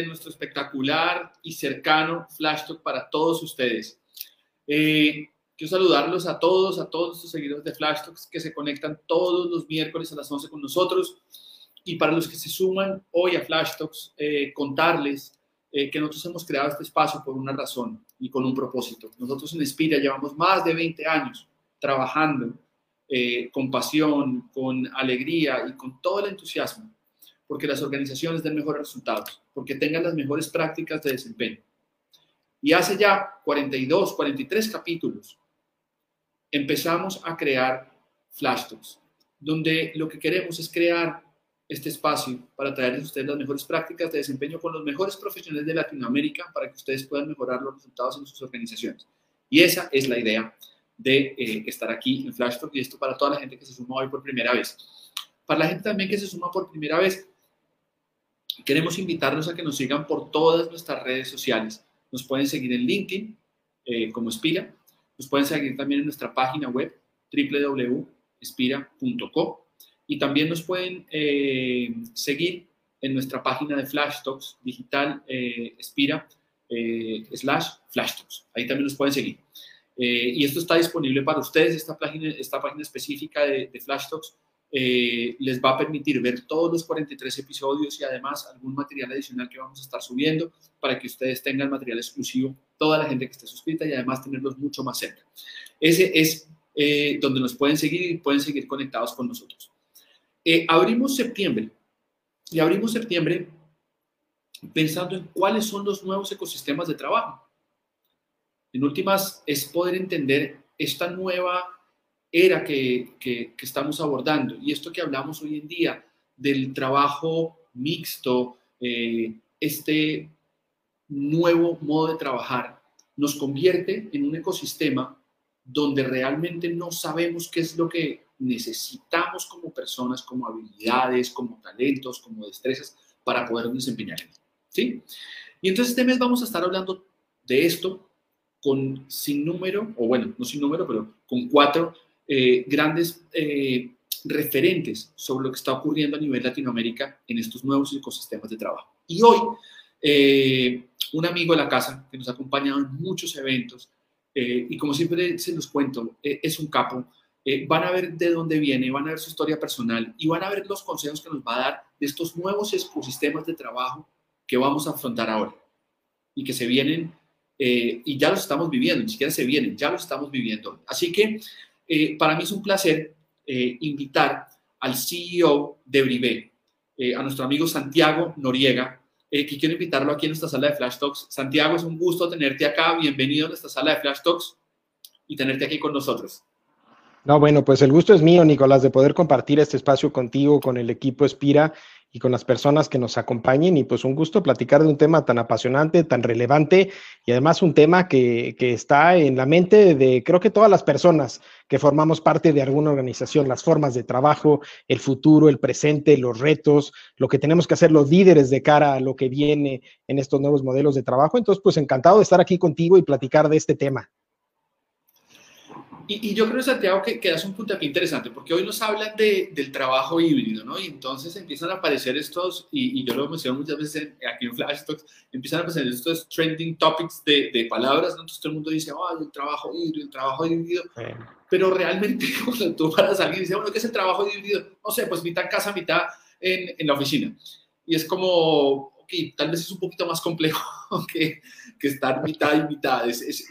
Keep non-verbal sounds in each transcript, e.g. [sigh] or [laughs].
de nuestro espectacular y cercano Flash Talk para todos ustedes. Eh, quiero saludarlos a todos, a todos nuestros seguidores de Flash Talks que se conectan todos los miércoles a las 11 con nosotros. Y para los que se suman hoy a Flash Talks, eh, contarles eh, que nosotros hemos creado este espacio por una razón y con un propósito. Nosotros en Espira llevamos más de 20 años trabajando eh, con pasión, con alegría y con todo el entusiasmo, porque las organizaciones den mejores resultados, porque tengan las mejores prácticas de desempeño. Y hace ya 42, 43 capítulos empezamos a crear Flash Talks, donde lo que queremos es crear este espacio para traerles a ustedes las mejores prácticas de desempeño con los mejores profesionales de Latinoamérica para que ustedes puedan mejorar los resultados en sus organizaciones. Y esa es la idea de eh, estar aquí en Flash Talk y esto para toda la gente que se suma hoy por primera vez. Para la gente también que se suma por primera vez, queremos invitarlos a que nos sigan por todas nuestras redes sociales. Nos pueden seguir en LinkedIn eh, como Spira, nos pueden seguir también en nuestra página web www.spira.co y también nos pueden eh, seguir en nuestra página de Flash Talks digital Spira slash Flash Talks. Ahí también nos pueden seguir. Eh, y esto está disponible para ustedes, esta página, esta página específica de, de Flash Talks eh, les va a permitir ver todos los 43 episodios y además algún material adicional que vamos a estar subiendo para que ustedes tengan material exclusivo, toda la gente que esté suscrita y además tenerlos mucho más cerca. Ese es eh, donde nos pueden seguir y pueden seguir conectados con nosotros. abrimos septiembre y abrimos septiembre pensando en cuáles son los nuevos ecosistemas de trabajo en últimas, es poder entender esta nueva era que, que, estamos abordando y esto que hablamos hoy en día del trabajo mixto, eh, este nuevo modo de trabajar, nos convierte en un ecosistema donde realmente no sabemos qué es lo que necesitamos como personas, como habilidades, como talentos, como destrezas para poder desempeñar. ¿sí? Y entonces este mes vamos a estar hablando de esto, con sin número, o bueno, no sin número, pero con cuatro eh, grandes eh, referentes sobre lo que está ocurriendo a nivel Latinoamérica en estos nuevos ecosistemas de trabajo. Y hoy, eh, un amigo de la casa que nos ha acompañado en muchos eventos, y como siempre se los cuento, es un capo, van a ver de dónde viene, van a ver su historia personal y van a ver los consejos que nos va a dar de estos nuevos ecosistemas de trabajo que vamos a afrontar ahora y que se vienen eh, y ya los estamos viviendo, ni siquiera se vienen, ya los estamos viviendo. Así que eh, para mí es un placer eh, invitar al CEO de Brivé, a nuestro amigo Santiago Noriega, que quiero invitarlo aquí en nuestra sala de Flash Talks. Santiago, es un gusto tenerte acá, bienvenido a nuestra sala de Flash Talks y tenerte aquí con nosotros. No, bueno, pues el gusto es mío, Nicolás, de poder compartir este espacio contigo, con el equipo Espira y con las personas que nos acompañen. Y pues un gusto platicar de un tema tan apasionante, tan relevante y además un tema que, que, está en la mente de creo que todas las personas que formamos parte de alguna organización, las formas de trabajo, el futuro, el presente, los retos, lo que tenemos que hacer los líderes de cara a lo que viene en estos nuevos modelos de trabajo. Entonces, pues encantado de estar aquí contigo y platicar de este tema. Y, yo creo, Santiago, que, que das un punto aquí interesante, porque hoy nos hablan de, del trabajo híbrido, ¿no? Y entonces empiezan a aparecer estos, y, yo lo menciono muchas veces aquí en Flash Talks, empiezan a aparecer estos trending topics de, de palabras, ¿no? Entonces todo el mundo dice, oh, el trabajo híbrido, el trabajo híbrido. Pero realmente, [laughs] cuando tú paras a alguien y dices, bueno, ¿qué es el trabajo híbrido? No sé, pues mitad en casa, mitad en, en la oficina. Y es como, ok, tal vez es un poquito más complejo [laughs] que, que estar mitad y mitad. Es,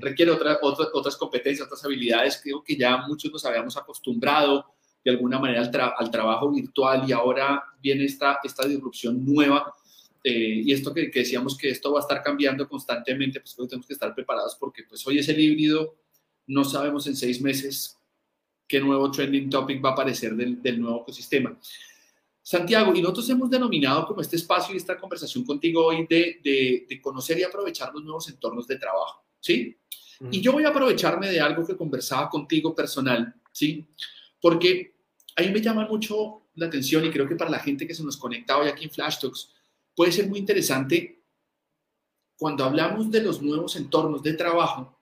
Requiere otra, otras competencias, otras habilidades. Creo que ya muchos nos habíamos acostumbrado de alguna manera al, al trabajo virtual y ahora viene esta, esta disrupción nueva. Eh, y esto que, que, decíamos que esto va a estar cambiando constantemente, pues tenemos que estar preparados porque pues hoy es el híbrido, no sabemos en seis meses qué nuevo trending topic va a aparecer del, del nuevo ecosistema. Santiago, y nosotros hemos denominado como este espacio y esta conversación contigo hoy de, de, conocer y aprovechar los nuevos entornos de trabajo, ¿sí? Y yo voy a aprovecharme de algo que conversaba contigo personal, ¿sí? Porque a mí me llama mucho la atención y creo que para la gente que se nos conecta hoy aquí en Flash Talks puede ser muy interesante cuando hablamos de los nuevos entornos de trabajo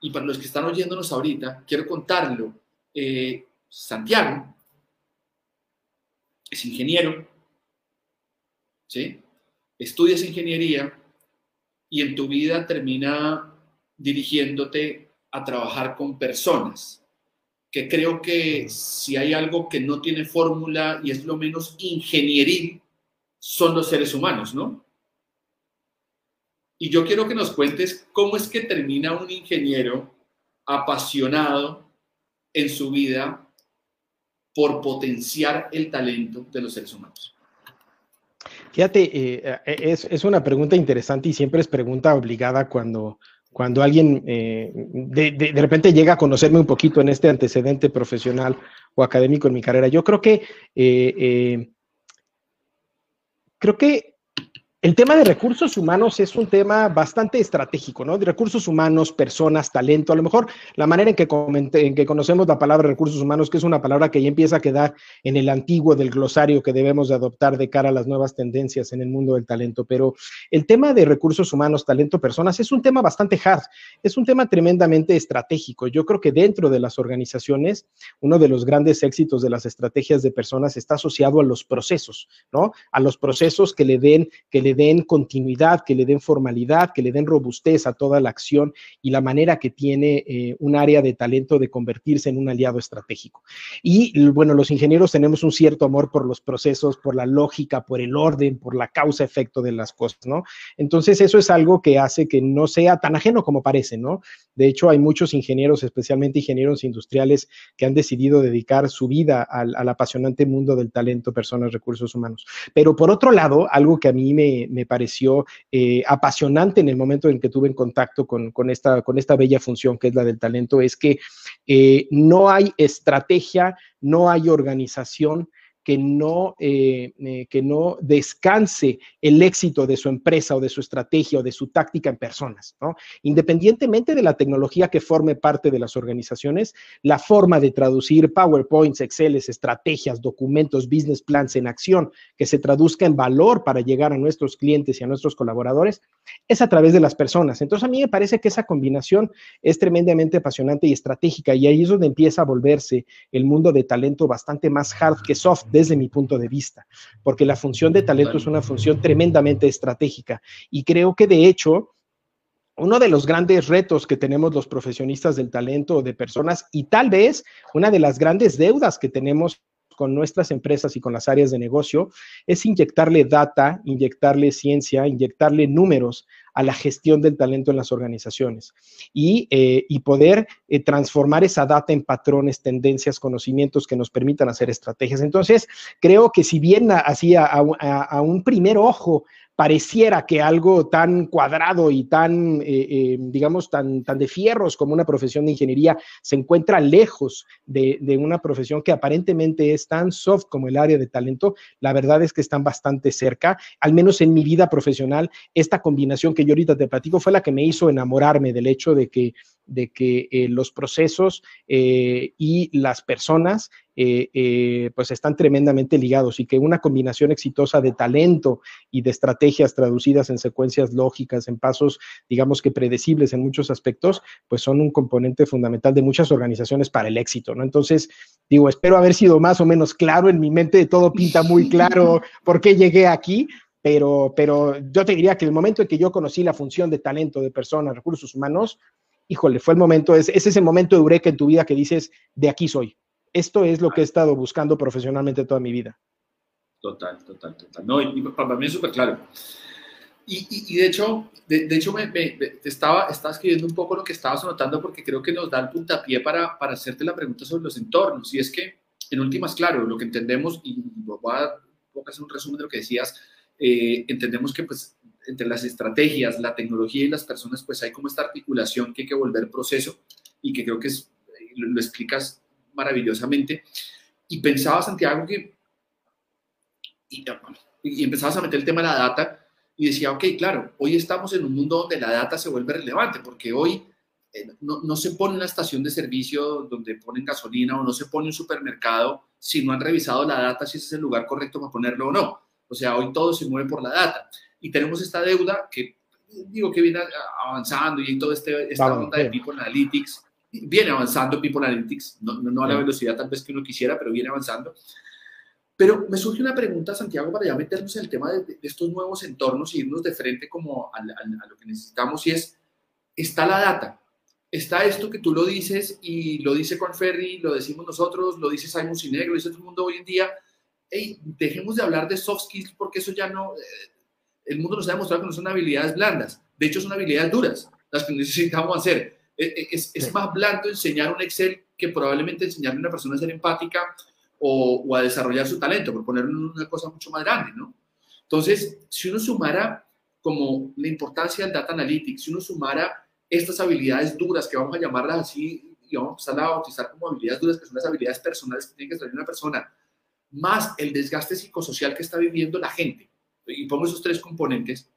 y para los que están oyéndonos ahorita, quiero contarlo. Eh, Santiago es ingeniero, ¿sí? Estudias ingeniería y en tu vida termina dirigiéndote a trabajar con personas, que creo que si hay algo que no tiene fórmula y es lo menos ingenieril, son los seres humanos, ¿no? Y yo quiero que nos cuentes cómo es que termina un ingeniero apasionado en su vida por potenciar el talento de los seres humanos. Fíjate, eh, eh, es, una pregunta interesante y siempre es pregunta obligada cuando, cuando alguien eh, de, repente llega a conocerme un poquito en este antecedente profesional o académico en mi carrera. Yo creo que, creo que el tema de recursos humanos es un tema bastante estratégico, ¿no? De recursos humanos, personas, talento. A lo mejor la manera en que, conocemos la palabra recursos humanos, que es una palabra que ya empieza a quedar en el antiguo del glosario que debemos de adoptar de cara a las nuevas tendencias en el mundo del talento. Pero el tema de recursos humanos, talento, personas es un tema bastante hard, es un tema tremendamente estratégico. Yo creo que dentro de las organizaciones, uno de los grandes éxitos de las estrategias de personas está asociado a los procesos, ¿no? A los procesos que le den, que le le den continuidad, que le den formalidad, que le den robustez a toda la acción y la manera que tiene eh, un área de talento de convertirse en un aliado estratégico. Y bueno, los ingenieros tenemos un cierto amor por los procesos, por la lógica, por el orden, por la causa-efecto de las cosas, ¿no? Entonces, eso es algo que hace que no sea tan ajeno como parece, ¿no? De hecho, hay muchos ingenieros, especialmente ingenieros industriales, que han decidido dedicar su vida al, al apasionante mundo del talento, personas, recursos humanos. Pero por otro lado, algo que a mí me, me, pareció eh, apasionante en el momento en que tuve en contacto con, esta, con esta bella función que es la del talento, es que eh, no hay estrategia, no hay organización que no, eh, eh, que no descanse el éxito de su empresa o de su estrategia o de su táctica en personas. Independientemente de la tecnología que forme parte de las organizaciones, la forma de traducir PowerPoints, Excel, estrategias, documentos, business plans en acción, que se traduzca en valor para llegar a nuestros clientes y a nuestros colaboradores, es a través de las personas. Entonces, a mí me parece que esa combinación es tremendamente apasionante y estratégica, y ahí es donde empieza a volverse el mundo de talento bastante más hard que soft desde mi punto de vista, porque la función de talento es una función tremendamente estratégica y creo que de hecho uno de los grandes retos que tenemos los profesionistas del talento de personas y tal vez una de las grandes deudas que tenemos con nuestras empresas y con las áreas de negocio es inyectarle data, inyectarle ciencia, inyectarle números a la gestión del talento en las organizaciones y, eh, poder eh, transformar esa data en patrones, tendencias, conocimientos que nos permitan hacer estrategias. Entonces, creo que si bien así a un primer ojo pareciera que algo tan cuadrado y tan, eh, eh, digamos, tan, tan de fierros como una profesión de ingeniería se encuentra lejos de, una profesión que aparentemente es tan soft como el área de talento, la verdad es que están bastante cerca. Al menos en mi vida profesional, esta combinación que yo ahorita te platico fue la que me hizo enamorarme del hecho de que de que eh, los procesos eh, y las personas eh, pues están tremendamente ligados y que una combinación exitosa de talento y de estrategias traducidas en secuencias lógicas, en pasos, digamos que predecibles en muchos aspectos, pues son un componente fundamental de muchas organizaciones para el éxito, ¿no? Entonces, digo, espero haber sido más o menos claro, en mi mente todo pinta muy [laughs] claro por qué llegué aquí, pero, pero yo te diría que el momento en que yo conocí la función de talento de personas, recursos humanos, híjole, fue el momento, es, ese es el momento de eureka en tu vida que dices, de aquí soy. Esto es lo que he estado buscando profesionalmente toda mi vida. Total, total, total. No, y, para mí es súper claro. Y, de hecho, de, hecho me, estaba, estaba escribiendo un poco lo que estabas anotando porque creo que nos da el puntapié para, para hacerte la pregunta sobre los entornos. Y es que, en últimas, claro, lo que entendemos, y voy a, voy a hacer un resumen de lo que decías, eh, entendemos que pues entre las estrategias, la tecnología y las personas, pues hay como esta articulación que hay que volver proceso y que creo que es, lo, explicas maravillosamente. Y pensaba, Santiago, que... Y, y, empezabas a meter el tema de la data y decía, ok, claro, hoy estamos en un mundo donde la data se vuelve relevante, porque hoy eh, no, no, se pone una estación de servicio donde ponen gasolina o no se pone un supermercado si no han revisado la data, si ese es el lugar correcto para ponerlo o no. O sea, hoy todo se mueve por la data y tenemos esta deuda que digo que viene avanzando y todo este, esta onda de People Analytics, viene avanzando People Analytics, no, no, a la velocidad tal vez que uno quisiera, pero viene avanzando. Pero me surge una pregunta, Santiago, para ya meternos en el tema de, estos nuevos entornos y irnos de frente como a, lo que necesitamos y es, está la data, está esto que tú lo dices y lo dice Ferry, lo decimos nosotros, lo dice Simon Sinek, lo dice todo el mundo hoy en día. Hey, dejemos de hablar de soft skills porque eso ya no, eh, el mundo nos ha demostrado que no son habilidades blandas, de hecho son habilidades duras las que necesitamos hacer. E, e, es, es, más blando enseñar un Excel que probablemente enseñarle a una persona a ser empática o, a desarrollar su talento, por poner una cosa mucho más grande, ¿no? Entonces, si uno sumara como la importancia del data analytics, si uno sumara estas habilidades duras, que vamos a llamarlas así, y vamos a empezar a bautizar como habilidades duras, que son las habilidades personales que tiene que tener una persona, más el desgaste psicosocial que está viviendo la gente, y pongo esos tres componentes,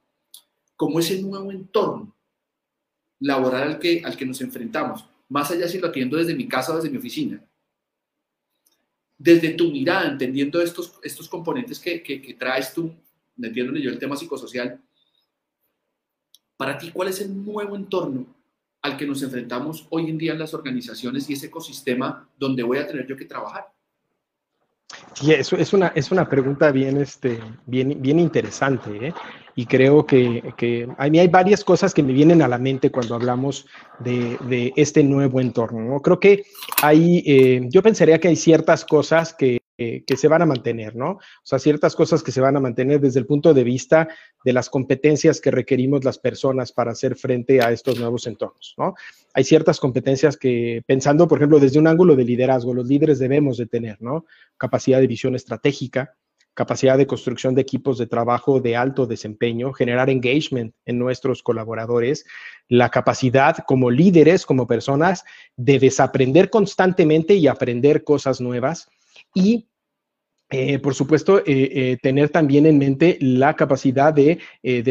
como ese nuevo entorno laboral al que, al que nos enfrentamos, más allá si lo atiendo desde mi casa o desde mi oficina, desde tu mirada, entendiendo estos, estos componentes que, que, traes tú, metiéndole yo el tema psicosocial, para ti, ¿cuál es el nuevo entorno al que nos enfrentamos hoy en día en las organizaciones y ese ecosistema donde voy a tener yo que trabajar? Sí, eso es una, es una pregunta bien, este, bien, bien interesante. ¿eh? y creo que, que, a mí hay varias cosas que me vienen a la mente cuando hablamos de, de este nuevo entorno. ¿no? Creo que hay, eh, yo pensaría que hay ciertas cosas que, que, se van a mantener, ¿no? O sea, ciertas cosas que se van a mantener desde el punto de vista de las competencias que requerimos las personas para hacer frente a estos nuevos entornos, ¿no? Hay ciertas competencias que, pensando, por ejemplo, desde un ángulo de liderazgo, los líderes debemos de tener, ¿no? Capacidad de visión estratégica, capacidad de construcción de equipos de trabajo de alto desempeño, generar engagement en nuestros colaboradores, la capacidad como líderes, como personas, de desaprender constantemente y aprender cosas nuevas y eh, por supuesto, eh, eh, tener también en mente la capacidad de,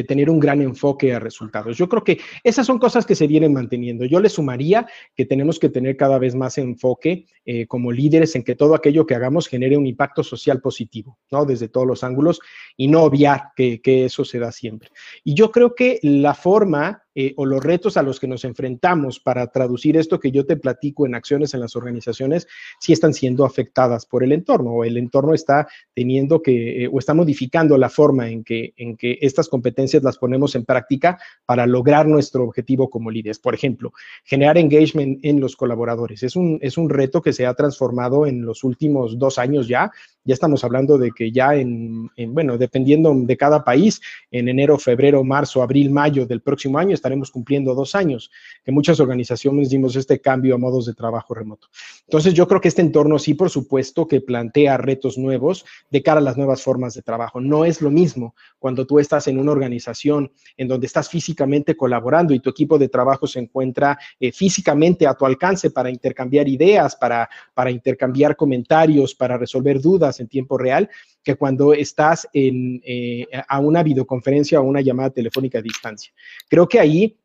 tener un gran enfoque a resultados. Yo creo que esas son cosas que se vienen manteniendo. Yo le sumaría que tenemos que tener cada vez más enfoque como líderes en que todo aquello que hagamos genere un impacto social positivo, ¿no? Desde todos los ángulos y no obviar que, que eso se da siempre. Y yo creo que la forma eh, o los retos a los que nos enfrentamos para traducir esto que yo te platico en acciones en las organizaciones, sí están siendo afectadas por el entorno o el entorno está teniendo que eh, o está modificando la forma en que, en que estas competencias las ponemos en práctica para lograr nuestro objetivo como líderes. Por ejemplo, generar engagement en los colaboradores. Es un, es un reto que se ha transformado en los últimos dos años ya. Ya estamos hablando de que ya en, en bueno, dependiendo de cada país, en enero, febrero, marzo, abril, mayo del próximo año, estaremos cumpliendo dos años, que muchas organizaciones dimos este cambio a modos de trabajo remoto. Entonces, yo creo que este entorno sí, por supuesto, que plantea retos nuevos de cara a las nuevas formas de trabajo. No es lo mismo cuando tú estás en una organización en donde estás físicamente colaborando y tu equipo de trabajo se encuentra eh, físicamente a tu alcance para intercambiar ideas, para, para intercambiar comentarios, para resolver dudas en tiempo real, que cuando estás en, eh, a una videoconferencia o una llamada telefónica a distancia. Creo que ahí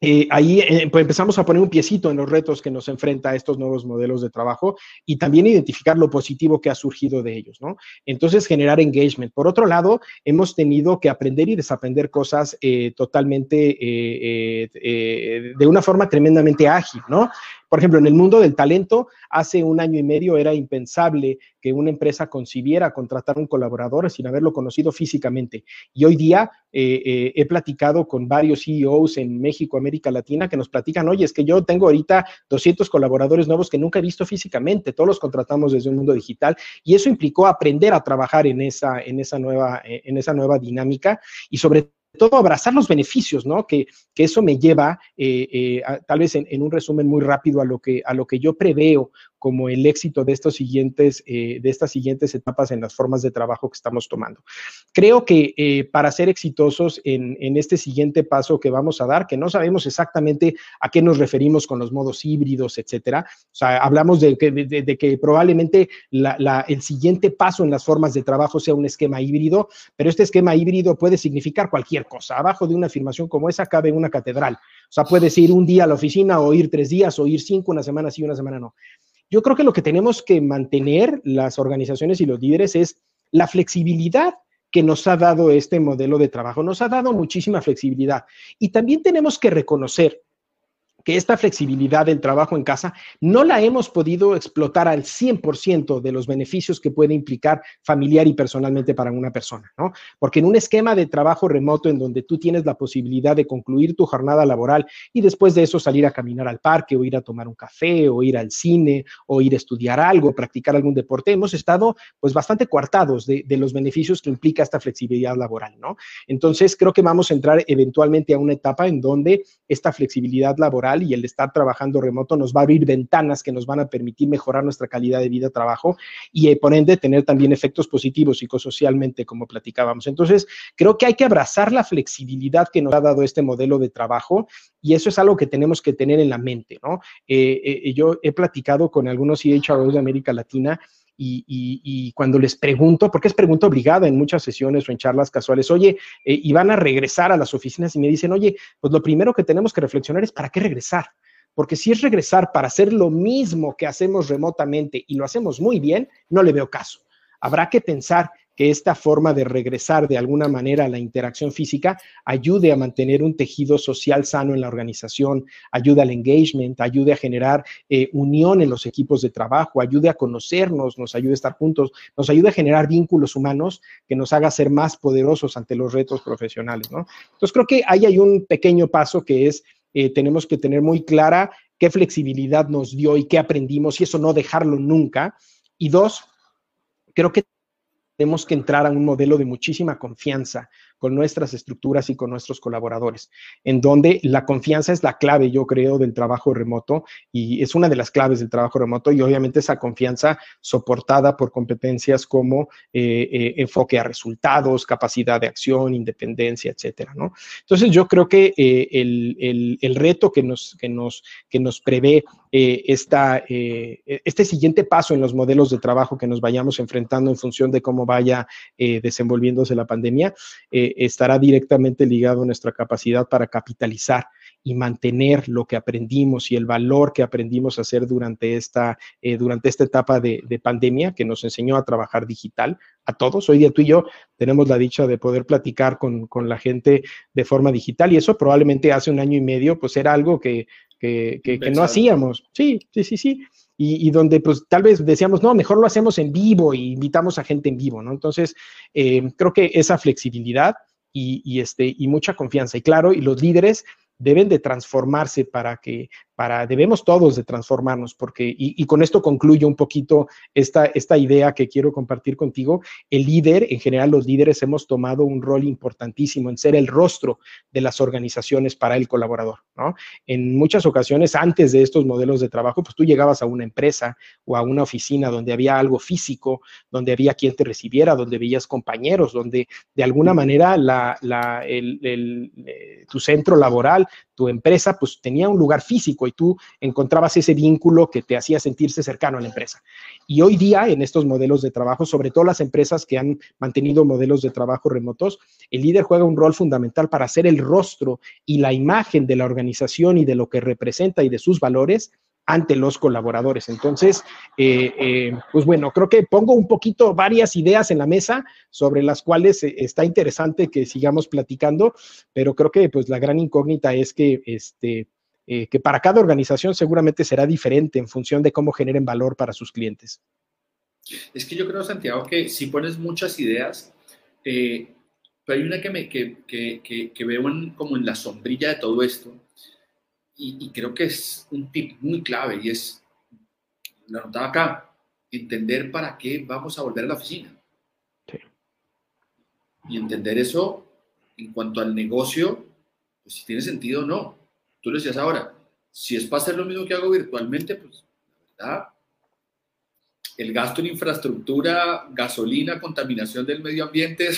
eh, ahí eh, pues empezamos a poner un piecito en los retos que nos enfrenta estos nuevos modelos de trabajo y también identificar lo positivo que ha surgido de ellos, ¿no? Entonces, generar engagement. Por otro lado, hemos tenido que aprender y desaprender cosas totalmente de una forma tremendamente ágil, ¿no? Por ejemplo, en el mundo del talento, hace un año y medio era impensable que una empresa concibiera contratar un colaborador sin haberlo conocido físicamente. Y hoy día eh, eh, he platicado con varios CEOs en México, América Latina, que nos platican, oye, es que yo tengo ahorita 200 colaboradores nuevos que nunca he visto físicamente, todos los contratamos desde un mundo digital y eso implicó aprender a trabajar en esa, en esa, nueva, en esa nueva dinámica y sobre todo abrazar los beneficios, ¿no? Que, que eso me lleva, eh, eh, tal vez en, en, un resumen muy rápido, a lo que, a lo que yo preveo como el éxito de, estos siguientes, eh, de estas siguientes etapas en las formas de trabajo que estamos tomando. Creo que eh, para ser exitosos en, este siguiente paso que vamos a dar, que no sabemos exactamente a qué nos referimos con los modos híbridos, etcétera, o sea, hablamos de que, de, que probablemente el siguiente paso en las formas de trabajo sea un esquema híbrido, pero este esquema híbrido puede significar cualquier cosa. Abajo de una afirmación como esa cabe una catedral. O sea, puedes ir un día a la oficina o ir tres días o ir cinco, una semana sí, una semana no. Yo creo que lo que tenemos que mantener las organizaciones y los líderes es la flexibilidad que nos ha dado este modelo de trabajo. Nos ha dado muchísima flexibilidad. Y también tenemos que reconocer que esta flexibilidad del trabajo en casa no la hemos podido explotar al 100% de los beneficios que puede implicar familiar y personalmente para una persona, ¿no? Porque en un esquema de trabajo remoto en donde tú tienes la posibilidad de concluir tu jornada laboral y después de eso salir a caminar al parque o ir a tomar un café o ir al cine o ir a estudiar algo, practicar algún deporte, hemos estado pues bastante coartados de, de los beneficios que implica esta flexibilidad laboral, ¿no? Entonces creo que vamos a entrar eventualmente a una etapa en donde esta flexibilidad laboral y el estar trabajando remoto nos va a abrir ventanas que nos van a permitir mejorar nuestra calidad de vida, trabajo y eh, por ende tener también efectos positivos psicosocialmente, como platicábamos. Entonces, creo que hay que abrazar la flexibilidad que nos ha dado este modelo de trabajo y eso es algo que tenemos que tener en la mente, ¿no? Eh, eh, yo he platicado con algunos CHROs de América Latina y, cuando les pregunto, porque es pregunta obligada en muchas sesiones o en charlas casuales, oye, eh, y van a regresar a las oficinas y me dicen, oye, pues lo primero que tenemos que reflexionar es para qué regresar. Porque si es regresar para hacer lo mismo que hacemos remotamente y lo hacemos muy bien, no le veo caso. Habrá que pensar que esta forma de regresar de alguna manera a la interacción física ayude a mantener un tejido social sano en la organización, ayude al engagement, ayude a generar eh, unión en los equipos de trabajo, ayude a conocernos, nos ayude a estar juntos, nos ayude a generar vínculos humanos que nos haga ser más poderosos ante los retos profesionales, ¿no? Entonces creo que ahí hay un pequeño paso que es, eh, tenemos que tener muy clara qué flexibilidad nos dio y qué aprendimos y eso no dejarlo nunca. Y dos, creo que tenemos que entrar a un modelo de muchísima confianza, con nuestras estructuras y con nuestros colaboradores, en donde la confianza es la clave, yo creo, del trabajo remoto y es una de las claves del trabajo remoto y obviamente esa confianza soportada por competencias como eh, eh, enfoque a resultados, capacidad de acción, independencia, etcétera, ¿no? Entonces yo creo que eh, el, el, reto que nos, que nos, que nos prevé esta, este siguiente paso en los modelos de trabajo que nos vayamos enfrentando en función de cómo vaya desenvolviéndose la pandemia, estará directamente ligado a nuestra capacidad para capitalizar y mantener lo que aprendimos y el valor que aprendimos a hacer durante esta, eh, durante esta etapa de, pandemia que nos enseñó a trabajar digital a todos. Hoy día tú y yo tenemos la dicha de poder platicar con, con la gente de forma digital y eso probablemente hace un año y medio pues era algo que, que, que, no hacíamos. Sí, sí, sí, sí. Y, donde pues tal vez decíamos, no, mejor lo hacemos en vivo y invitamos a gente en vivo, ¿no? Entonces, eh, creo que esa flexibilidad y, y, este, y mucha confianza. Y claro, y los líderes deben de transformarse para que, para, debemos todos de transformarnos, porque, y, con esto concluyo un poquito esta, esta idea que quiero compartir contigo, el líder, en general los líderes hemos tomado un rol importantísimo en ser el rostro de las organizaciones para el colaborador, ¿no? En muchas ocasiones, antes de estos modelos de trabajo, pues tú llegabas a una empresa o a una oficina donde había algo físico, donde había quien te recibiera, donde veías compañeros, donde de alguna manera la, la, el, el, eh, tu centro laboral tu empresa pues tenía un lugar físico y tú encontrabas ese vínculo que te hacía sentirse cercano a la empresa. Y hoy día en estos modelos de trabajo, sobre todo las empresas que han mantenido modelos de trabajo remotos, el líder juega un rol fundamental para ser el rostro y la imagen de la organización y de lo que representa y de sus valores ante los colaboradores. Entonces, eh, eh, pues bueno, creo que pongo un poquito varias ideas en la mesa sobre las cuales eh, está interesante que sigamos platicando, pero creo que pues la gran incógnita es que este, que para cada organización seguramente será diferente en función de cómo generen valor para sus clientes. Es que yo creo, Santiago, que si pones muchas ideas, pero hay una que, me, que, que, que veo como en la sombrilla de todo esto, y, creo que es un tip muy clave y es, lo anotaba acá, entender para qué vamos a volver a la oficina. Y entender eso en cuanto al negocio, pues si tiene sentido o no. Tú lo decías ahora, si es para hacer lo mismo que hago virtualmente, pues la verdad, el gasto en infraestructura, gasolina, contaminación del medio ambiente,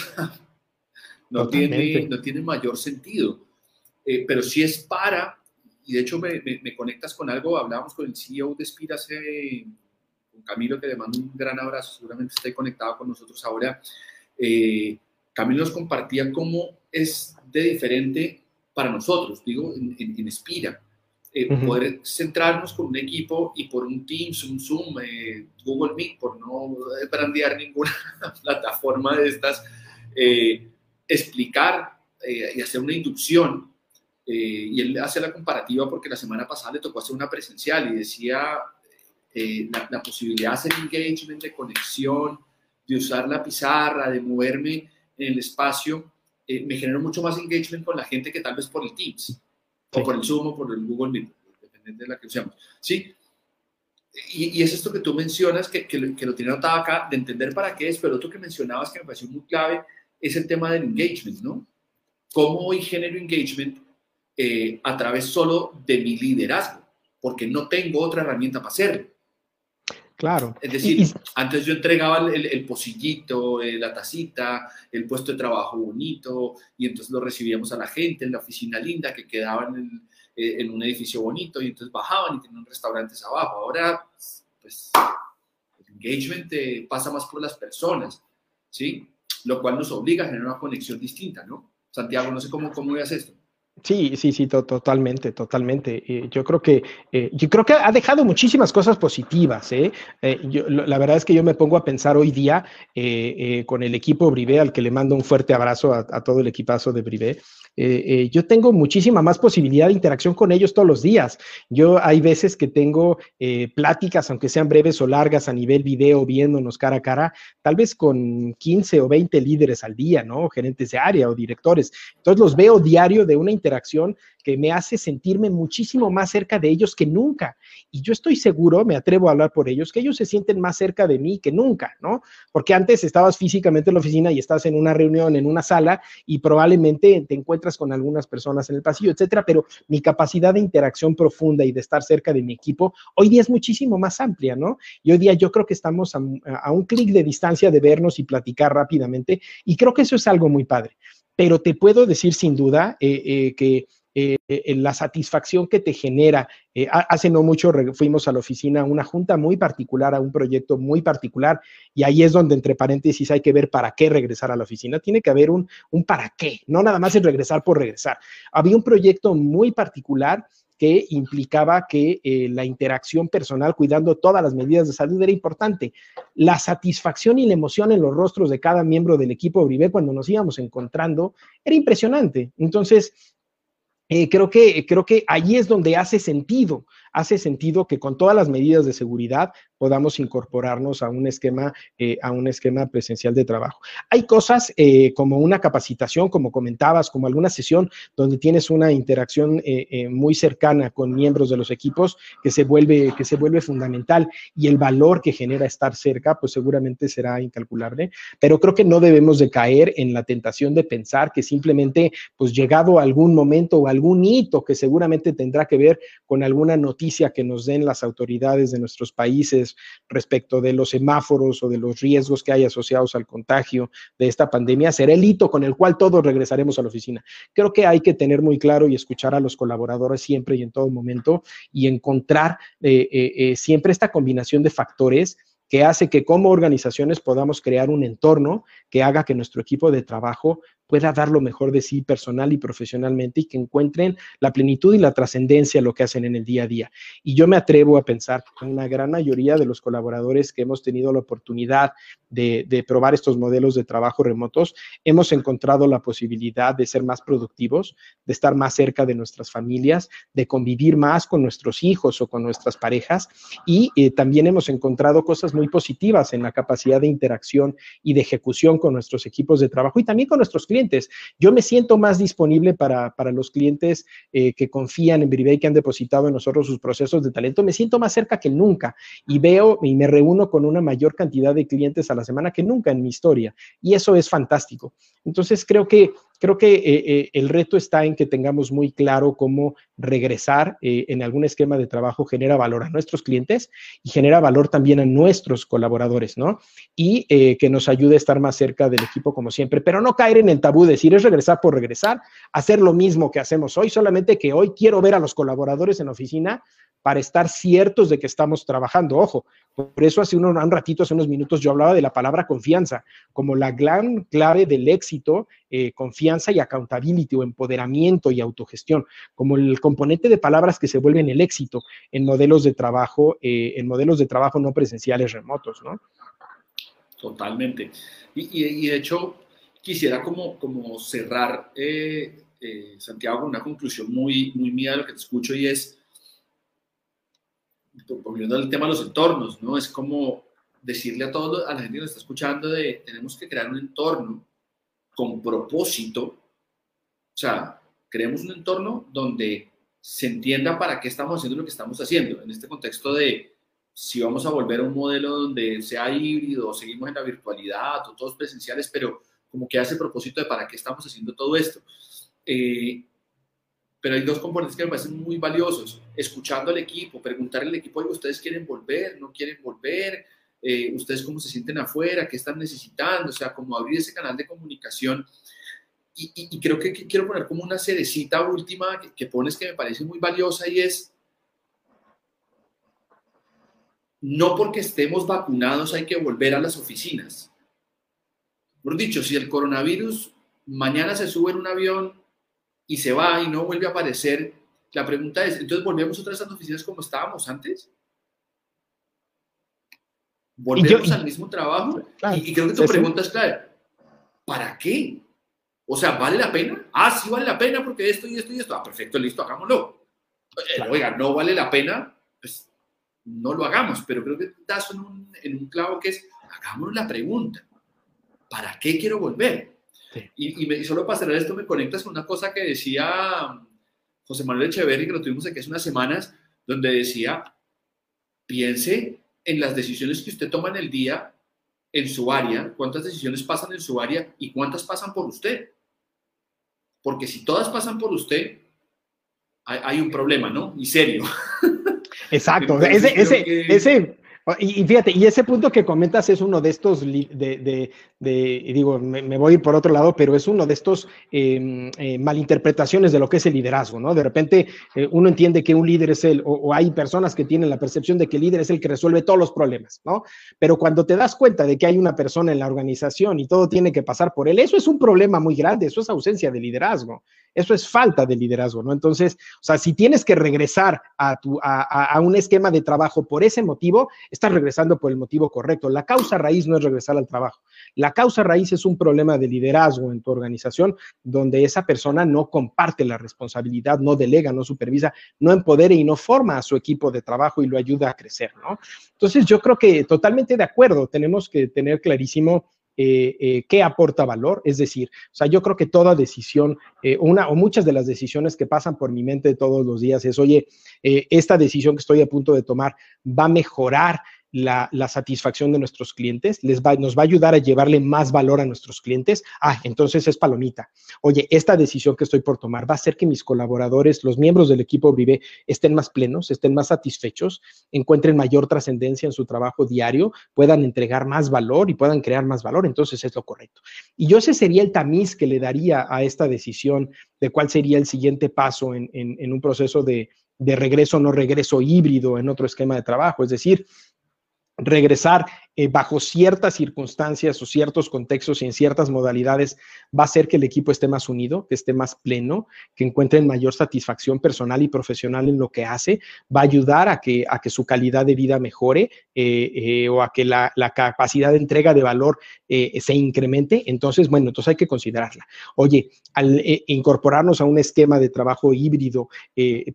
[laughs] no, tiene, no tiene mayor sentido. Eh, pero si es para y de hecho me, me, conectas con algo, hablábamos con el CEO de Spira hace, con Camilo, que le mando un gran abrazo, seguramente está conectado con nosotros ahora. Eh, Camilo nos compartía cómo es de diferente para nosotros, digo, en, en, Spira. Eh, poder centrarnos con un equipo y por un Teams, un Zoom, eh, Google Meet, por no brandear ninguna [laughs] plataforma de estas, explicar y hacer una inducción eh, y él hace la comparativa porque la semana pasada le tocó hacer una presencial y decía eh, la, posibilidad de hacer engagement, de conexión, de usar la pizarra, de moverme en el espacio, eh, me generó mucho más engagement con la gente que tal vez por el Teams, o por el Zoom, o por el Google Meet, dependiendo de la que usemos. ¿Sí? Y, es esto que tú mencionas, que, que, lo, que lo tiene anotado acá, de entender para qué es, pero otro que mencionabas que me pareció muy clave es el tema del engagement, ¿no? ¿Cómo hoy genero engagement eh, a través solo de mi liderazgo? Porque no tengo otra herramienta para hacerlo. Claro. Es decir, antes yo entregaba el, el pocillito, eh, la tacita, el puesto de trabajo bonito, y entonces lo recibíamos a la gente en la oficina linda que quedaba en, eh, en un edificio bonito, y entonces bajaban y tenían restaurantes abajo. Ahora, pues, el engagement pasa más por las personas, ¿sí? Lo cual nos obliga a generar una conexión distinta, ¿no? Santiago, no sé cómo, cómo veas esto. Sí, sí, sí, totalmente, totalmente. Eh, yo creo que eh, yo creo que ha dejado muchísimas cosas positivas. ¿eh? la verdad es que yo me pongo a pensar hoy día con el equipo Brivé, al que le mando un fuerte abrazo a, todo el equipazo de Brivé. Eh, eh, yo tengo muchísima más posibilidad de interacción con ellos todos los días. Yo hay veces que tengo eh, pláticas, aunque sean breves o largas, a nivel video, viéndonos cara a cara, tal vez con 15 o 20 líderes al día, ¿no? Gerentes de área o directores. Entonces los veo diario de una interacción que me hace sentirme muchísimo más cerca de ellos que nunca. Y yo estoy seguro, me atrevo a hablar por ellos, que ellos se sienten más cerca de mí que nunca, ¿no? Porque antes estabas físicamente en la oficina y estás en una reunión, en una sala, y probablemente te encuentras con algunas personas en el pasillo, etcétera, pero mi capacidad de interacción profunda y de estar cerca de mi equipo hoy día es muchísimo más amplia, ¿no? Y hoy día yo creo que estamos a, un clic de distancia de vernos y platicar rápidamente, y creo que eso es algo muy padre. Pero te puedo decir sin duda eh, eh, que eh, la satisfacción que te genera. Hace no mucho fuimos a la oficina a una junta muy particular, a un proyecto muy particular, y ahí es donde, entre paréntesis, hay que ver para qué regresar a la oficina. Tiene que haber un, un para qué, no nada más es regresar por regresar. Había un proyecto muy particular que implicaba que la interacción personal, cuidando todas las medidas de salud, era importante. La satisfacción y la emoción en los rostros de cada miembro del equipo Brivé cuando nos íbamos encontrando era impresionante. Entonces, eh, creo, que, creo que ahí es donde hace sentido, hace sentido que con todas las medidas de seguridad podamos incorporarnos a un esquema, eh, a un esquema presencial de trabajo. Hay cosas eh, como una capacitación, como comentabas, como alguna sesión donde tienes una interacción eh, muy cercana con miembros de los equipos que se, vuelve, que se vuelve fundamental y el valor que genera estar cerca, pues seguramente será incalculable, pero creo que no debemos de caer en la tentación de pensar que simplemente, pues llegado algún momento o algún hito que seguramente tendrá que ver con alguna noticia que nos den las autoridades de nuestros países, respecto de los semáforos o de los riesgos que hay asociados al contagio de esta pandemia, será el hito con el cual todos regresaremos a la oficina. Creo que hay que tener muy claro y escuchar a los colaboradores siempre y en todo momento y encontrar eh, eh, eh, siempre esta combinación de factores que hace que como organizaciones podamos crear un entorno que haga que nuestro equipo de trabajo pueda dar lo mejor de sí personal y profesionalmente y que encuentren la plenitud y la trascendencia de lo que hacen en el día a día. Y yo me atrevo a pensar que una gran mayoría de los colaboradores que hemos tenido la oportunidad de, de, probar estos modelos de trabajo remotos, hemos encontrado la posibilidad de ser más productivos, de estar más cerca de nuestras familias, de convivir más con nuestros hijos o con nuestras parejas y eh, también hemos encontrado cosas muy positivas en la capacidad de interacción y de ejecución con nuestros equipos de trabajo y también con nuestros clientes yo me siento más disponible para, los clientes eh, que confían en Bribey, que han depositado en nosotros sus procesos de talento. Me siento más cerca que nunca y veo y me reúno con una mayor cantidad de clientes a la semana que nunca en mi historia. Y eso es fantástico. Entonces, creo que Creo que eh, eh, el reto está en que tengamos muy claro cómo regresar eh, en algún esquema de trabajo genera valor a nuestros clientes y genera valor también a nuestros colaboradores, ¿no? Y que nos ayude a estar más cerca del equipo como siempre, pero no caer en el tabú, de decir es regresar por regresar, hacer lo mismo que hacemos hoy, solamente que hoy quiero ver a los colaboradores en oficina para estar ciertos de que estamos trabajando. Ojo, por eso hace un, un ratito, hace unos minutos, yo hablaba de la palabra confianza como la gran clave del éxito, eh, confianza y accountability o empoderamiento y autogestión, como el componente de palabras que se vuelven el éxito en modelos de trabajo, eh, en modelos de trabajo no presenciales remotos, ¿no? Totalmente. Y, y, de hecho, quisiera como, como cerrar, eh, eh, Santiago, con una conclusión muy, muy mía de lo que te escucho y es, volviendo al tema de los entornos, ¿no? Es como decirle a todos, a la gente que nos está escuchando, de tenemos que crear un entorno con propósito, o sea, creemos un entorno donde se entienda para qué estamos haciendo lo que estamos haciendo, en este contexto de si vamos a volver a un modelo donde sea híbrido, seguimos en la virtualidad o todos presenciales, pero como que hace propósito de para qué estamos haciendo todo esto. Eh, pero hay dos componentes que me parecen muy valiosos. Escuchando al equipo, preguntarle al equipo, ¿ustedes quieren volver? ¿No quieren volver? Eh, ¿Ustedes cómo se sienten afuera? ¿Qué están necesitando? O sea, como abrir ese canal de comunicación. Y, creo que, quiero poner como una cerecita última que, pones que me parece muy valiosa y es, no porque estemos vacunados hay que volver a las oficinas. Por dicho, si el coronavirus mañana se sube en un avión y se va y no vuelve a aparecer, la pregunta es, entonces volvemos otra vez a las oficinas como estábamos antes. Volvemos al mismo trabajo. y, creo que tu pregunta es clara. ¿Para qué? O sea, ¿vale la pena? Ah, sí vale la pena porque esto y esto y esto. Ah, perfecto, listo, hagámoslo. Eh, oiga, no vale la pena, pues no lo hagamos. Pero creo que das en un, en un clavo que es, hagamos la pregunta. ¿para qué quiero volver? Y, y, solo para cerrar esto me conectas con una cosa que decía um, José Manuel Echeverri, que lo tuvimos aquí hace unas semanas, donde decía, piense en las decisiones que usted toma en el día, en su área, cuántas decisiones pasan en su área y cuántas pasan por usted. Porque si todas pasan por usted, hay, un problema, ¿no? Y serio. [laughs] Exacto. ese, ese, ese, y, fíjate, y ese punto que comentas es uno de estos, de, digo, me, voy por otro lado, pero es uno de estos em, eh, malinterpretaciones de lo que es el liderazgo, ¿no? De repente eh, uno entiende que un líder es el, o, hay personas que tienen la percepción de que el líder es el que resuelve todos los problemas, ¿no? Pero cuando te das cuenta de que hay una persona en la organización y todo tiene que pasar por él, eso es un problema muy grande, eso es ausencia de liderazgo. Eso es falta de liderazgo, ¿no? Entonces, o sea, si tienes que regresar a, tu, a, un esquema de trabajo por ese motivo, estás regresando por el motivo correcto. La causa raíz no es regresar al trabajo. La causa raíz es un problema de liderazgo en tu organización donde esa persona no comparte la responsabilidad, no delega, no supervisa, no empodera y no forma a su equipo de trabajo y lo ayuda a crecer, ¿no? Entonces, yo creo que totalmente de acuerdo, tenemos que tener clarísimo eh, eh, qué aporta valor. Es decir, o sea, yo creo que toda decisión, eh, una o muchas de las decisiones que pasan por mi mente todos los días es, oye, esta decisión que estoy a punto de tomar va a mejorar la, satisfacción de nuestros clientes, les va, nos va a ayudar a llevarle más valor a nuestros clientes. Ah, entonces es palomita. Oye, esta decisión que estoy por tomar va a hacer que mis colaboradores, los miembros del equipo Vive, estén más plenos, estén más satisfechos, encuentren mayor trascendencia en su trabajo diario, puedan entregar más valor y puedan crear más valor. Entonces es lo correcto. Y yo ese sería el tamiz que le daría a esta decisión de cuál sería el siguiente paso en, un proceso de, de regreso no regreso híbrido en otro esquema de trabajo. Es decir, regresar eh, bajo ciertas circunstancias o ciertos contextos y en ciertas modalidades va a hacer que el equipo esté más unido, que esté más pleno, que encuentren mayor satisfacción personal y profesional en lo que hace, va a ayudar a que, a que su calidad de vida mejore eh, eh, o a que la, capacidad de entrega de valor se incremente. Entonces, bueno, entonces hay que considerarla. Oye, al incorporarnos a un esquema de trabajo híbrido,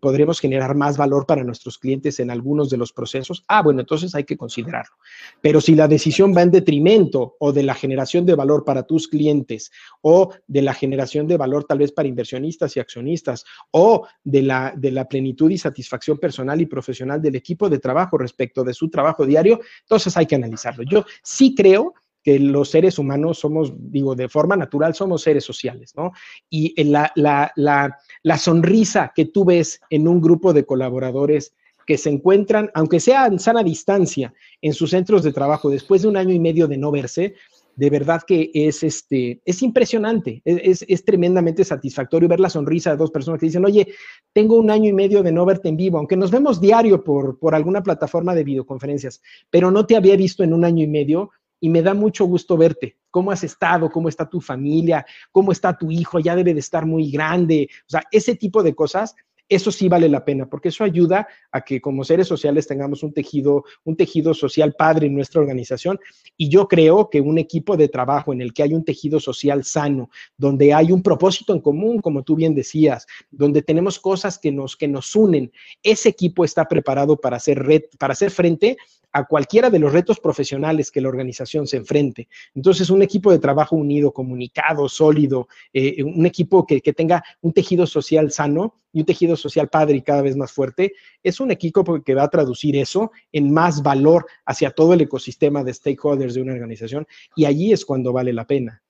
podremos generar más valor para nuestros clientes en algunos de los procesos. Ah, bueno, entonces hay que considerarlo. Pero si la decisión va en detrimento o de la generación de valor para tus clientes o de la generación de valor tal vez para inversionistas y accionistas o de la, de la plenitud y satisfacción personal y profesional del equipo de trabajo respecto de su trabajo diario, entonces hay que analizarlo. Yo sí creo que los seres humanos somos, digo, de forma natural somos seres sociales, ¿no? Y la, la, la, la sonrisa que tú ves en un grupo de colaboradores que se encuentran, aunque sea en sana distancia, en sus centros de trabajo después de un año y medio de no verse, de verdad que es, este, es impresionante, es, es, tremendamente satisfactorio ver la sonrisa de dos personas que dicen, oye, tengo un año y medio de no verte en vivo, aunque nos vemos diario por, por alguna plataforma de videoconferencias, pero no te había visto en un año y medio y me da mucho gusto verte. ¿Cómo has estado? ¿Cómo está tu familia? ¿Cómo está tu hijo? Ya debe de estar muy grande. O sea, ese tipo de cosas eso sí vale la pena, porque eso ayuda a que como seres sociales tengamos un tejido, un tejido social padre en nuestra organización. Y yo creo que un equipo de trabajo en el que hay un tejido social sano, donde hay un propósito en común, como tú bien decías, donde tenemos cosas que nos, que nos unen, ese equipo está preparado para hacer, red, para hacer frente a cualquiera de los retos profesionales que la organización se enfrente. Entonces, un equipo de trabajo unido, comunicado, sólido, eh, un equipo que, tenga un tejido social sano y un tejido social padre y cada vez más fuerte, es un equipo que va a traducir eso en más valor hacia todo el ecosistema de stakeholders de una organización y allí es cuando vale la pena.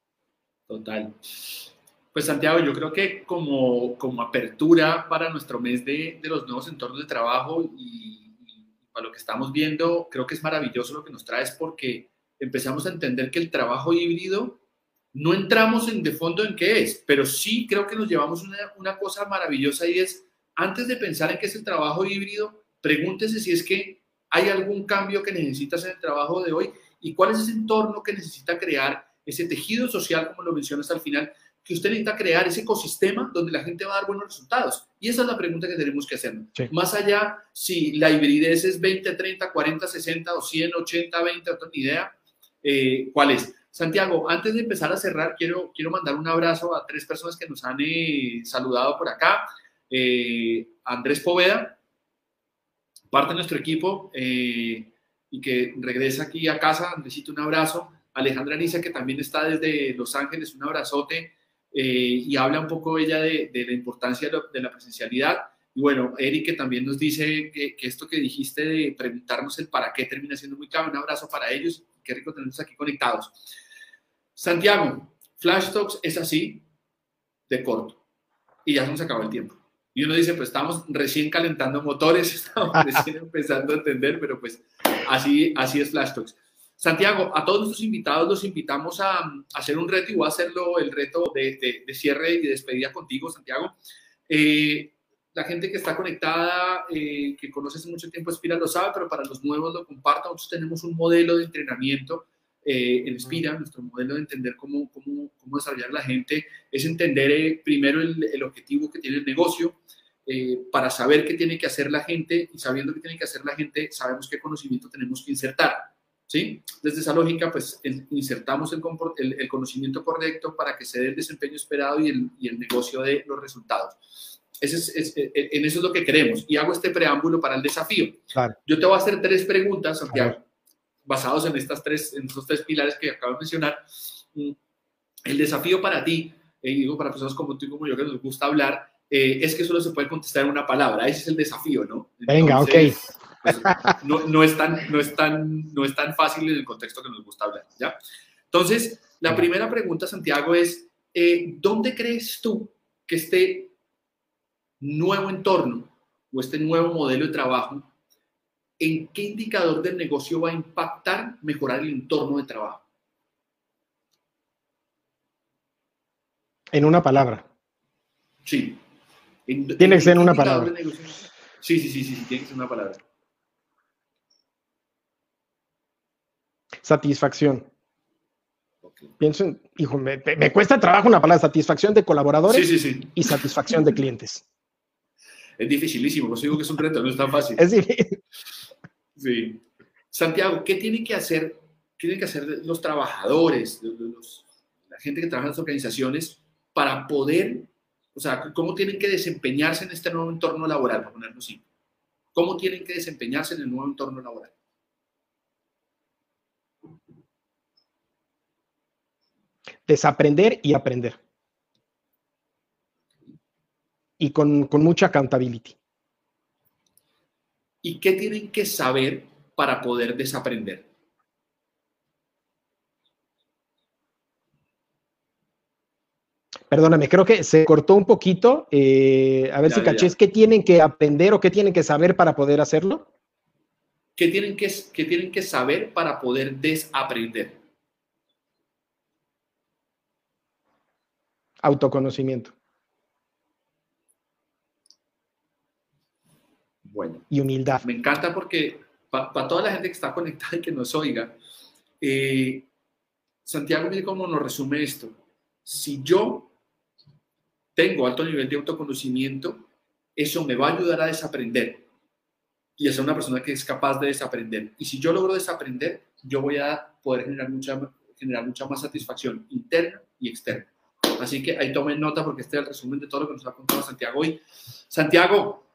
Total. Pues Santiago, yo creo que como, como apertura para nuestro mes de, de los nuevos entornos de trabajo y para lo que estamos viendo, creo que es maravilloso lo que nos traes porque empezamos a entender que el trabajo híbrido, no entramos en de fondo en qué es, pero sí creo que nos llevamos una, una cosa maravillosa y es, antes de pensar en qué es el trabajo híbrido, pregúntese si es que hay algún cambio que necesitas en el trabajo de hoy y cuál es ese entorno que necesita crear, ese tejido social, como lo mencionas al final, que usted necesita crear ese ecosistema donde la gente va a dar buenos resultados. Y esa es la pregunta que tenemos que hacer. Más allá, si la hibridez es 20, 30, 40, 60 o 100, 80, 20, otra idea, eh, ¿cuál es? Santiago, antes de empezar a cerrar, quiero, quiero mandar un abrazo a tres personas que nos han eh, saludado por acá. Eh, Andrés Poveda, parte de nuestro equipo y que regresa aquí a casa. Andresito, un abrazo. Alejandra Anisa, que también está desde Los Ángeles, un abrazote. Eh, y habla un poco ella de, la importancia de, la presencialidad. Y bueno, Eric que también nos dice que, esto que dijiste de preguntarnos el para qué termina siendo muy clave. Un abrazo para ellos. Qué rico tenerlos aquí conectados. Santiago, Flash Talks es así de corto. Y ya se nos acabó el tiempo. Y uno dice, pues estamos recién calentando motores, [laughs] estamos recién empezando a entender, pero pues así, así es Flash Talks. Santiago, a todos nuestros invitados los invitamos a, hacer un reto y voy a hacerlo el reto de, cierre y despedida contigo, Santiago. Eh, la gente que está conectada, eh, que conoce hace mucho tiempo Espira lo sabe, pero para los nuevos lo comparto. Nosotros tenemos un modelo de entrenamiento eh, en Espira, nuestro modelo de entender cómo, desarrollar la gente es entender primero el, el, objetivo que tiene el negocio, para saber qué tiene que hacer la gente y sabiendo qué tiene que hacer la gente, sabemos qué conocimiento tenemos que insertar. ¿Sí? Desde esa lógica, pues insertamos el, el, conocimiento correcto para que se dé el desempeño esperado y el, y el negocio de los resultados. Ese es, e, e, en eso es lo que queremos. Y hago este preámbulo para el desafío. Yo te voy a hacer tres preguntas, Santiago, basados en, estas tres, en estos tres pilares que acabo de mencionar. Mm, el desafío para ti, eh, y digo para personas como tú y como yo que nos gusta hablar, eh, es que solo se puede contestar en una palabra. Ese es el desafío, ¿no? Venga, ok pues, no, no, es tan, no, es tan, no es tan fácil en el contexto que nos gusta hablar, ¿ya? Entonces, la primera pregunta, Santiago, es, eh, ¿dónde crees tú que este nuevo entorno o este nuevo modelo de trabajo, en qué indicador del negocio va a impactar mejorar el entorno de trabajo? En una palabra. Sí. tiene que ser en una palabra. Sí, sí, sí, sí, sí, tiene que ser una palabra. Satisfacción. Pienso en, hijo, me, cuesta trabajo una palabra, satisfacción de colaboradores y satisfacción de clientes. Es dificilísimo, os digo que es un reto, no es tan fácil. Es difícil. Sí. Santiago, ¿qué tienen que hacer, tienen que hacer los trabajadores, la gente que trabaja en las organizaciones para poder, o sea, cómo tienen que desempeñarse en este nuevo entorno laboral, para ponerlo así? ¿Cómo tienen que desempeñarse en el nuevo entorno laboral? Desaprender y aprender. Y con, mucha accountability. ¿Y qué tienen que saber para poder desaprender? Perdóname, creo que se cortó un poquito. Eh, a ver si caché, ¿qué tienen que aprender o qué tienen que saber para poder hacerlo? ¿Qué tienen que, qué tienen que saber para poder desaprender? Autoconocimiento. Bueno. Y humildad. Me encanta porque para toda la gente que está conectada y que nos oiga, eh, Santiago, mire cómo nos resume esto. Si yo tengo alto nivel de autoconocimiento, eso me va a ayudar a desaprender y a ser una persona que es capaz de desaprender. Y si yo logro desaprender, yo voy a poder generar mucha, generar mucha más satisfacción interna y externa. Así que ahí tomen nota porque este es el resumen de todo lo que nos ha contado Santiago hoy. Santiago,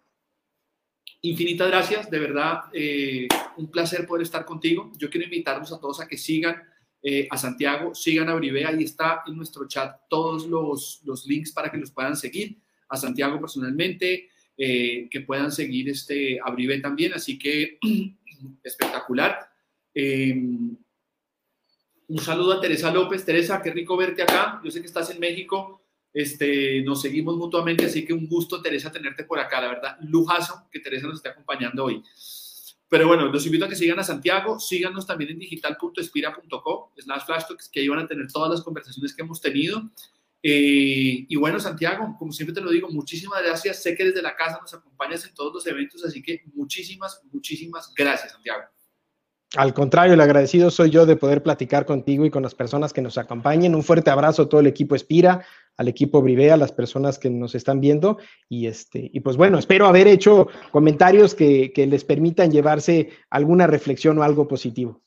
infinitas gracias, de verdad, eh, un placer poder estar contigo. Yo quiero invitarlos a todos a que sigan eh, a Santiago, sigan a Brive, ahí está en nuestro chat todos los, los links para que los puedan seguir, a Santiago personalmente, eh, que puedan seguir este, a también, así que [clears throat] espectacular. Un saludo a Teresa López. Teresa, qué rico verte acá. Yo sé que estás en México. Este, nos seguimos mutuamente, así que un gusto, Teresa, tenerte por acá. La verdad, lujazo que Teresa nos esté acompañando hoy. Pero bueno, los invito a que sigan a Santiago, síganos también en digital.espira.co, slash flashtalks, que ahí van a tener todas las conversaciones que hemos tenido. Eh, y bueno, Santiago, como siempre te lo digo, muchísimas gracias. Sé que desde la casa nos acompañas en todos los eventos, así que muchísimas, muchísimas gracias, Santiago. Al contrario, el agradecido soy yo de poder platicar contigo y con las personas que nos acompañen. Un fuerte abrazo a todo el equipo Espira, al equipo Brivea, a las personas que nos están viendo. Y, este, y pues bueno, espero haber hecho comentarios que, les permitan llevarse alguna reflexión o algo positivo.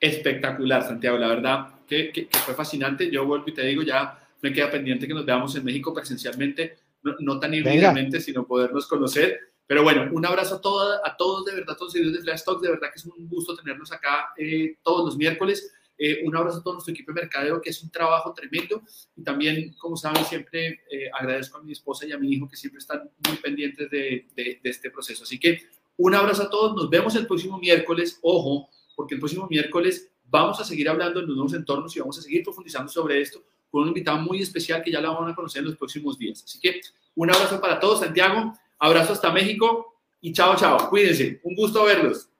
Espectacular, Santiago, la verdad que, fue fascinante. Yo vuelvo y te digo, ya me queda pendiente que nos veamos en México presencialmente, no, tan híbridamente, sino podernos conocer pero bueno, un abrazo a, a todos, de verdad, a todos los seguidores de Flash Talks. De verdad que es un gusto tenerlos acá eh, todos los miércoles. Eh, un abrazo a todo nuestro equipo de mercadeo, que es un trabajo tremendo. Y también, como saben, siempre eh, agradezco a mi esposa y a mi hijo que siempre están muy pendientes de, de, de, este proceso. Así que un abrazo a todos. Nos vemos el próximo miércoles. Ojo, porque el próximo miércoles vamos a seguir hablando en los nuevos entornos y vamos a seguir profundizando sobre esto con un invitado muy especial que ya la van a conocer en los próximos días. Así que un abrazo para todos, Santiago. Abrazo hasta México y chao, chao. Cuídense. Un gusto verlos.